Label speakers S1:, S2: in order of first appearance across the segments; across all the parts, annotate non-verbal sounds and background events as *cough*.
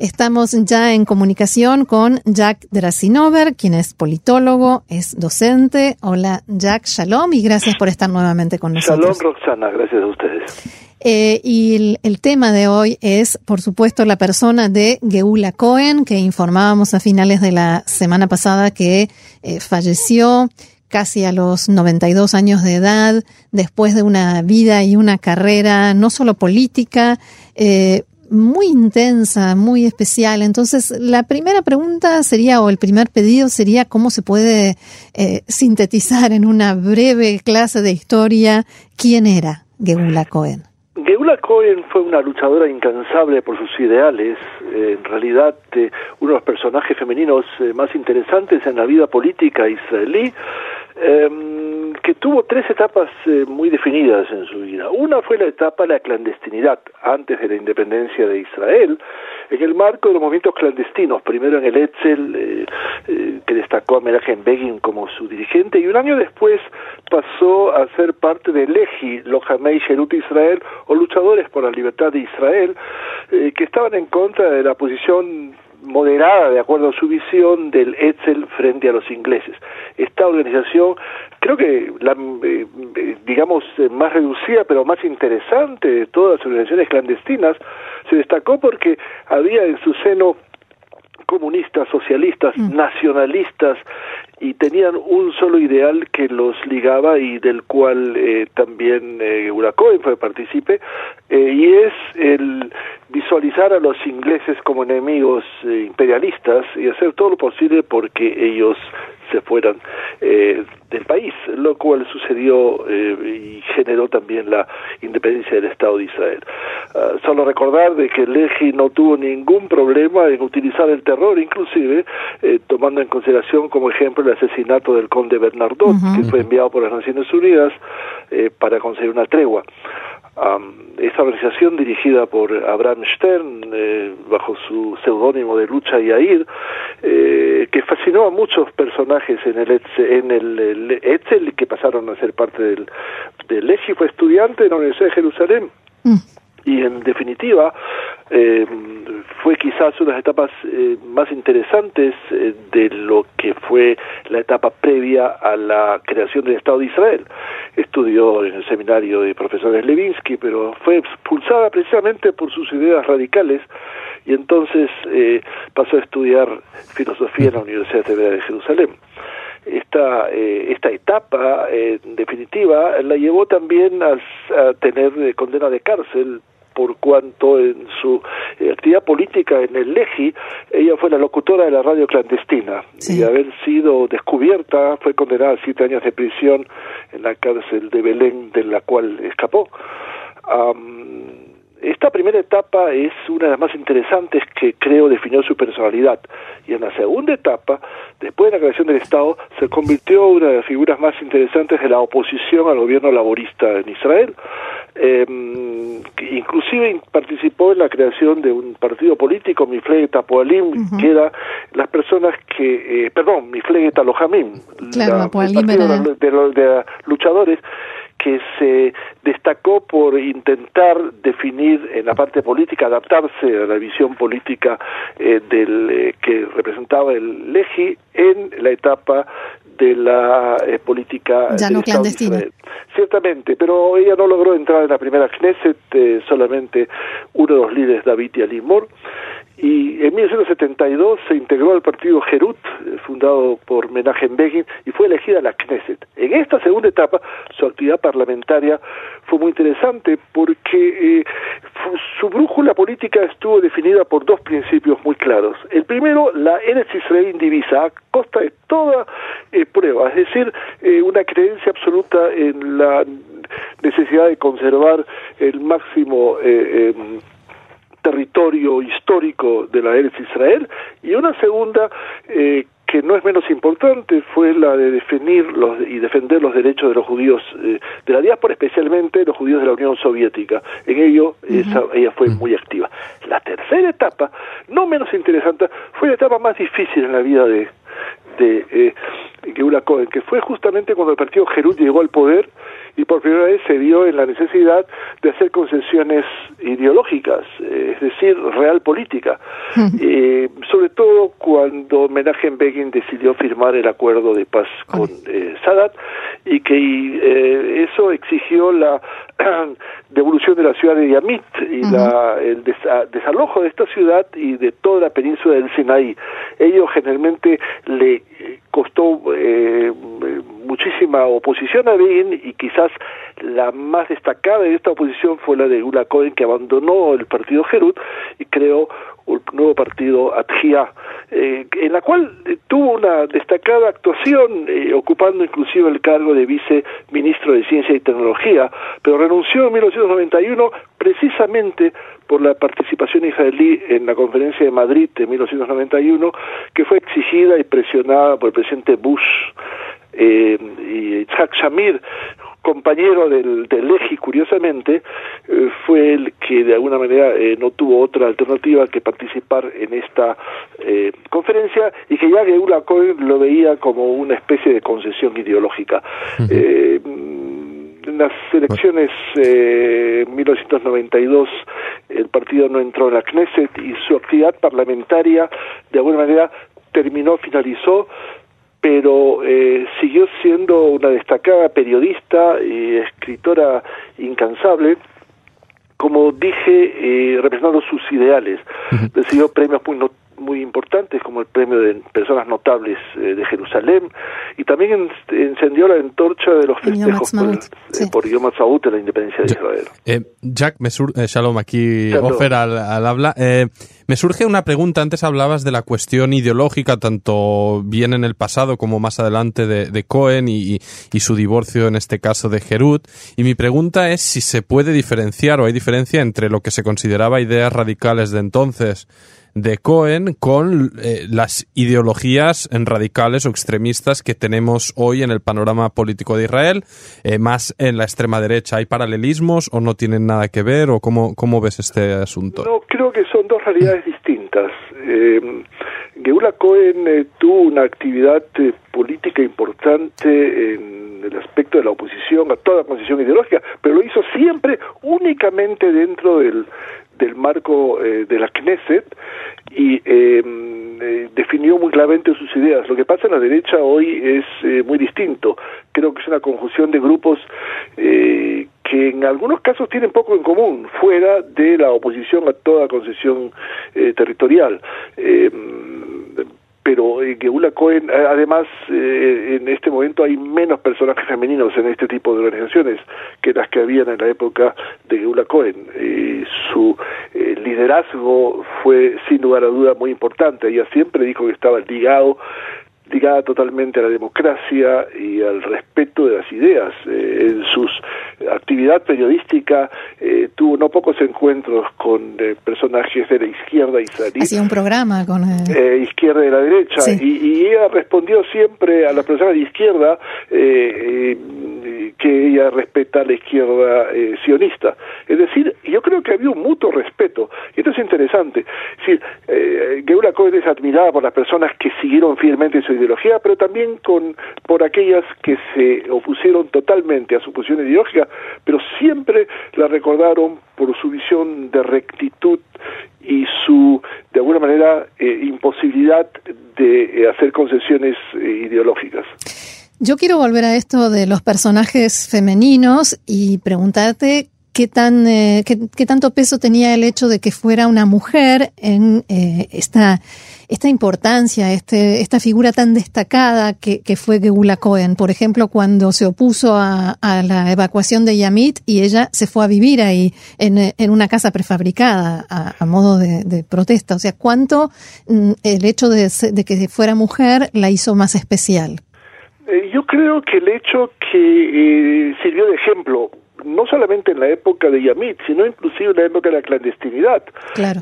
S1: Estamos ya en comunicación con Jack Drasinover, quien es politólogo, es docente. Hola Jack, shalom y gracias por estar nuevamente con nosotros.
S2: Shalom Roxana, gracias a ustedes.
S1: Eh, y el, tema de hoy es, por supuesto, la persona de Geula Cohen, que informábamos a finales de la semana pasada que eh, falleció casi a los 92 años de edad, después de una vida y una carrera no solo política, eh, muy intensa, muy especial. Entonces, la primera pregunta sería, o el primer pedido sería, ¿cómo se puede sintetizar en una breve clase de historia quién era Geula Cohen?
S2: Geula Cohen fue una luchadora incansable por sus ideales, eh, en realidad eh, uno de los personajes femeninos eh, más interesantes en la vida política israelí, em, que tuvo tres etapas muy definidas en su vida. Una fue la etapa de la clandestinidad, antes de la independencia de Israel, en el marco de los movimientos clandestinos, primero en el Etzel, eh, eh, que destacó a Menachem Begin como su dirigente, y un año después pasó a ser parte del Leji, Lojamei Sherut Israel, o luchadores por la libertad de Israel, eh, que estaban en contra de la posición moderada, de acuerdo a su visión, del Etzel frente a los ingleses. Esta organización, creo que la, eh, eh, digamos, eh, más reducida, pero más interesante de todas las organizaciones clandestinas, se destacó porque había en su seno comunistas, socialistas, mm. nacionalistas, y tenían un solo ideal que los ligaba y del cual eh, también eh, fue partícipe, eh, y es el visualizar a los ingleses como enemigos eh, imperialistas y hacer todo lo posible porque ellos se fueran eh, del país, lo cual sucedió eh, y generó también la independencia del Estado de Israel. Uh, solo recordar de que Leji no tuvo ningún problema en utilizar el terror, inclusive eh, tomando en consideración como ejemplo el asesinato del conde Bernardot, que fue enviado por las Naciones Unidas eh, para conseguir una tregua. Um, esta organización dirigida por Abraham Stern, eh, bajo su seudónimo de Lucha Yair, eh, fascinó a muchos personajes en el, en el, Etzel que pasaron a ser parte del, del fue estudiante en la Universidad de Jerusalén. Mm y en definitiva eh, fue quizás una de las etapas eh, más interesantes eh, de lo que fue la etapa previa a la creación del Estado de Israel. Estudió en el seminario de profesores Levinsky, pero fue expulsada precisamente por sus ideas radicales y entonces pasó a estudiar filosofía en la Universidad de Jerusalén. Esta, eh, esta etapa eh, definitiva la llevó también a, tener eh, condena de cárcel por cuanto en su eh, actividad política en el Leji, ella fue la locutora de la radio clandestina y haber sido descubierta fue condenada a siete años de prisión en la cárcel de Belén de la cual escapó. Esta primera etapa es una de las más interesantes que creo definió su personalidad y en la segunda etapa, después de la creación del Estado, se convirtió en una de las figuras más interesantes de la oposición al gobierno laborista en Israel. Eh, inclusive participó en la creación de un partido político, Mifleget Poalim, que era las personas que, eh, perdón, Mifleget Alojamim,
S1: claro,
S2: de, de luchadores que se destacó por intentar definir en la parte política, adaptarse a la visión política eh, del eh, que representaba el Leji en la etapa de la eh, política
S1: ya no clandestina.
S2: Ciertamente, pero ella no logró entrar en la primera Knesset, solamente uno de los líderes, David y Alimor, y en 1972 se integró al partido Herut, eh, fundado por Menachem Begin, y fue elegida la Knesset. En esta segunda etapa, su actividad parlamentaria fue muy interesante porque eh, su brújula política estuvo definida por dos principios muy claros. El primero, la Eretz Israel indivisa, a costa de toda eh, prueba, es decir, una creencia absoluta en la necesidad de conservar el máximo em, territorio histórico de la Eretz Israel y una segunda eh, que no es menos importante fue la de definir los, y defender los derechos de los judíos eh, de la diáspora, especialmente los judíos de la Unión Soviética. En ello ella fue muy activa. La tercera etapa, no menos interesante, fue la etapa más difícil en la vida de, de eh, Cohen, que fue justamente cuando el partido Jerut llegó al poder y por primera vez se vio en la necesidad de hacer concesiones ideológicas, es decir, real política, eh, sobre todo cuando Menachem Begin decidió firmar el acuerdo de paz con eh, Sadat y que eh, eso exigió la *clears throat* devolución de la ciudad de Yamit y la, el desalojo de esta ciudad y de toda la península del Sinaí. Ello generalmente le costó eh, muchísima oposición a Begin y quizás la más destacada de esta oposición fue la de Gula Cohen que abandonó el partido Herut y creó un nuevo partido Atgia, eh, en la cual tuvo una destacada actuación, eh, ocupando inclusive el cargo de viceministro de Ciencia y Tecnología, pero renunció en 1991 precisamente por la participación israelí en la conferencia de Madrid de 1991, que fue exigida y presionada por el presidente Bush eh, y Isaac Shamir, compañero del, del curiosamente, eh, fue el que de alguna manera eh, no tuvo otra alternativa que participar en esta eh, conferencia y que ya Geula Cohen lo veía como una especie de concesión ideológica. en las elecciones eh, 1992 el partido no entró en la Knesset y su actividad parlamentaria de alguna manera terminó, finalizó pero eh, siguió siendo una destacada periodista y escritora incansable, como dije, eh, representando sus ideales. Recibió premios muy, muy importantes como el premio de personas notables eh, de Jerusalén y también encendió la antorcha de los festejos por, Yom Ha'atzmaut de la independencia de Israel.
S3: Eh, Jack, me eh, Shalom, aquí Ofer al, habla. Me surge una pregunta, antes hablabas de la cuestión ideológica, tanto bien en el pasado como más adelante de, Cohen y, su divorcio en este caso de Jerut, y mi pregunta es si se puede diferenciar o hay diferencia entre lo que se consideraba ideas radicales de entonces, de Cohen con eh, las ideologías radicales o extremistas que tenemos hoy en el panorama político de Israel, eh, más en la extrema derecha. ¿Hay paralelismos o no tienen nada que ver o cómo, cómo ves este asunto?
S2: No, creo que son dos realidades distintas. Eh, Geula Cohen eh, tuvo una actividad política importante en el aspecto de la oposición a toda posición ideológica, pero lo hizo siempre únicamente dentro del, del marco eh, de la Knesset y em, eh, definió muy claramente sus ideas. Lo que pasa en la derecha hoy es eh, muy distinto. Creo que es una conjunción de grupos que en algunos casos tienen poco en común, fuera de la oposición a toda concesión territorial em, pero eh, Geula Cohen, eh, además, eh, en este momento hay menos personajes femeninos en este tipo de organizaciones que las que habían en la época de Geula Cohen. Su liderazgo fue, sin lugar a duda, muy importante. Ella siempre dijo que estaba ligado ligada totalmente a la democracia y al respeto de las ideas. Eh, en su actividad periodística eh, tuvo no pocos encuentros con eh, personajes de la izquierda israelí.
S1: Hacía un programa con...
S2: izquierda y la derecha. Y, y, ella respondió siempre a las personas de izquierda que ella respeta a la izquierda sionista. Es decir, yo creo que había un mutuo respeto. Y esto es interesante. Es decir, eh, Geula Cohen es admirada por las personas que siguieron fielmente su ideología, pero también con, por aquellas que se opusieron totalmente a su posición ideológica, pero siempre la recordaron por su visión de rectitud y su, de alguna manera, eh, imposibilidad de eh, hacer concesiones ideológicas.
S1: Yo quiero volver a esto de los personajes femeninos y preguntarte qué, tan, eh, qué, tanto peso tenía el hecho de que fuera una mujer en eh, esta, esta importancia, este, esta figura tan destacada que, que fue Geula Cohen. Por ejemplo, cuando se opuso a, la evacuación de Yamit y ella se fue a vivir ahí en, en una casa prefabricada a, modo de, protesta. O sea, ¿cuánto mm, el hecho de, de que fuera mujer la hizo más especial?
S2: Eh, yo creo que el hecho que sirvió de ejemplo no solamente en la época de Yamit, sino inclusive en la época de la clandestinidad.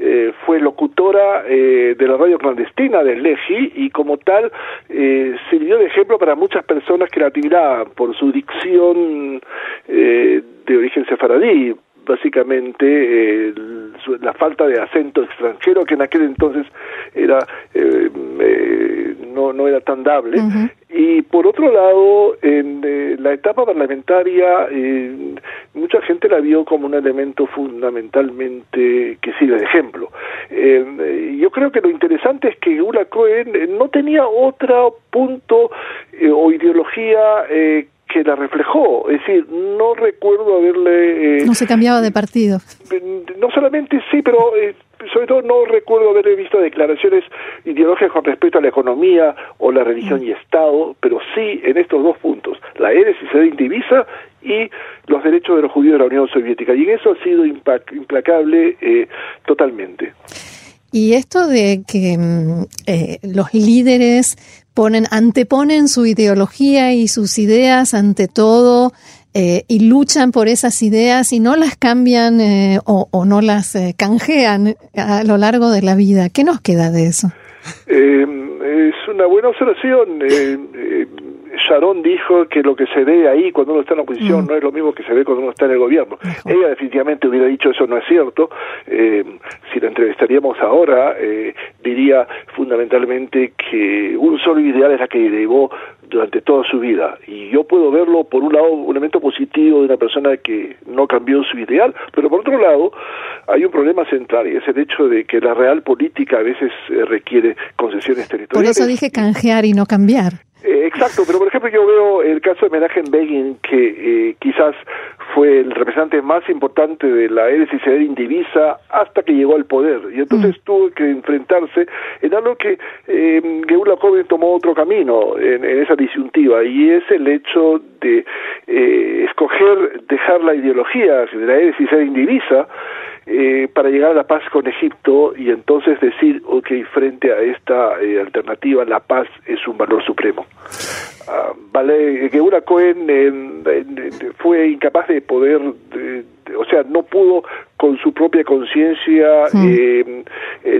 S2: Eh, fue locutora eh, de la radio clandestina del Leji y como tal eh, sirvió de ejemplo para muchas personas que la admiraban por su dicción eh, de origen sefaradí, básicamente la falta de acento extranjero que en aquel entonces era no, no era tan dable. Y por otro lado, en eh, la etapa parlamentaria, eh, mucha gente la vio como un elemento fundamentalmente que sirve de ejemplo. Eh, yo creo que lo interesante es que Gula Cohen no tenía otro punto o ideología que la reflejó, es decir, no recuerdo haberle...
S1: no se cambiaba de partido.
S2: No solamente sí, pero sobre todo no recuerdo haber visto declaraciones ideológicas con respecto a la economía o la religión y Estado, pero sí en estos dos puntos, la éresis de indivisa y los derechos de los judíos de la Unión Soviética. Y en eso ha sido implacable eh, totalmente.
S1: Y esto de que mm, eh, los líderes ponen, anteponen su ideología y sus ideas ante todo eh, y luchan por esas ideas y no las cambian eh, o, no las eh, canjean a lo largo de la vida. ¿Qué nos queda de eso?
S2: es una buena observación. Sharon dijo que lo que se ve ahí cuando uno está en la oposición mm. no es lo mismo que se ve cuando uno está en el gobierno. Ella definitivamente hubiera dicho eso no es cierto. si la entrevistaríamos ahora, diría fundamentalmente que un solo ideal es la que llevó durante toda su vida. Y yo puedo verlo, por un lado, un elemento positivo de una persona que no cambió su ideal, pero por otro lado, hay un problema central y es el hecho de que la real política a veces eh, requiere concesiones territoriales.
S1: Por eso dije canjear y no cambiar.
S2: Eh, exacto, pero por ejemplo yo veo el caso de Menachem Begin, que eh, quizás fue el representante más importante de la LCCD indivisa hasta que llegó al poder, y entonces mm. tuvo que enfrentarse en algo que eh, Geula Joven tomó otro camino en, esa disyuntiva, y es el hecho de eh, escoger dejar la ideología de la LCCD indivisa eh, para llegar a la paz con Egipto y entonces decir, ok, frente a esta eh, alternativa, la paz es un valor supremo. Uh, vale, que una Cohen fue incapaz de poder, o sea, no pudo con su propia conciencia eh,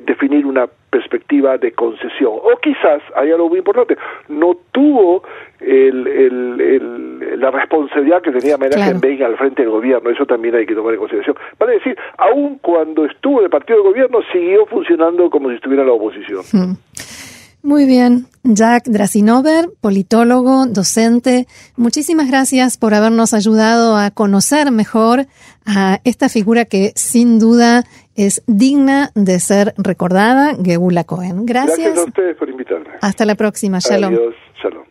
S2: definir una perspectiva de concesión. O quizás, hay algo muy importante, no tuvo el, el, la responsabilidad que tenía Menachem claro. al frente del gobierno. Eso también hay que tomar en consideración. Vale decir, aun cuando estuvo en el partido de gobierno, siguió funcionando como si estuviera en la oposición.
S1: Muy bien. Jack Drasinover, politólogo, docente, muchísimas gracias por habernos ayudado a conocer mejor a esta figura que sin duda es digna de ser recordada, Gebula Cohen. Gracias.
S2: Gracias a ustedes por invitarme.
S1: Hasta la próxima. Shalom.
S2: Adiós. Shalom.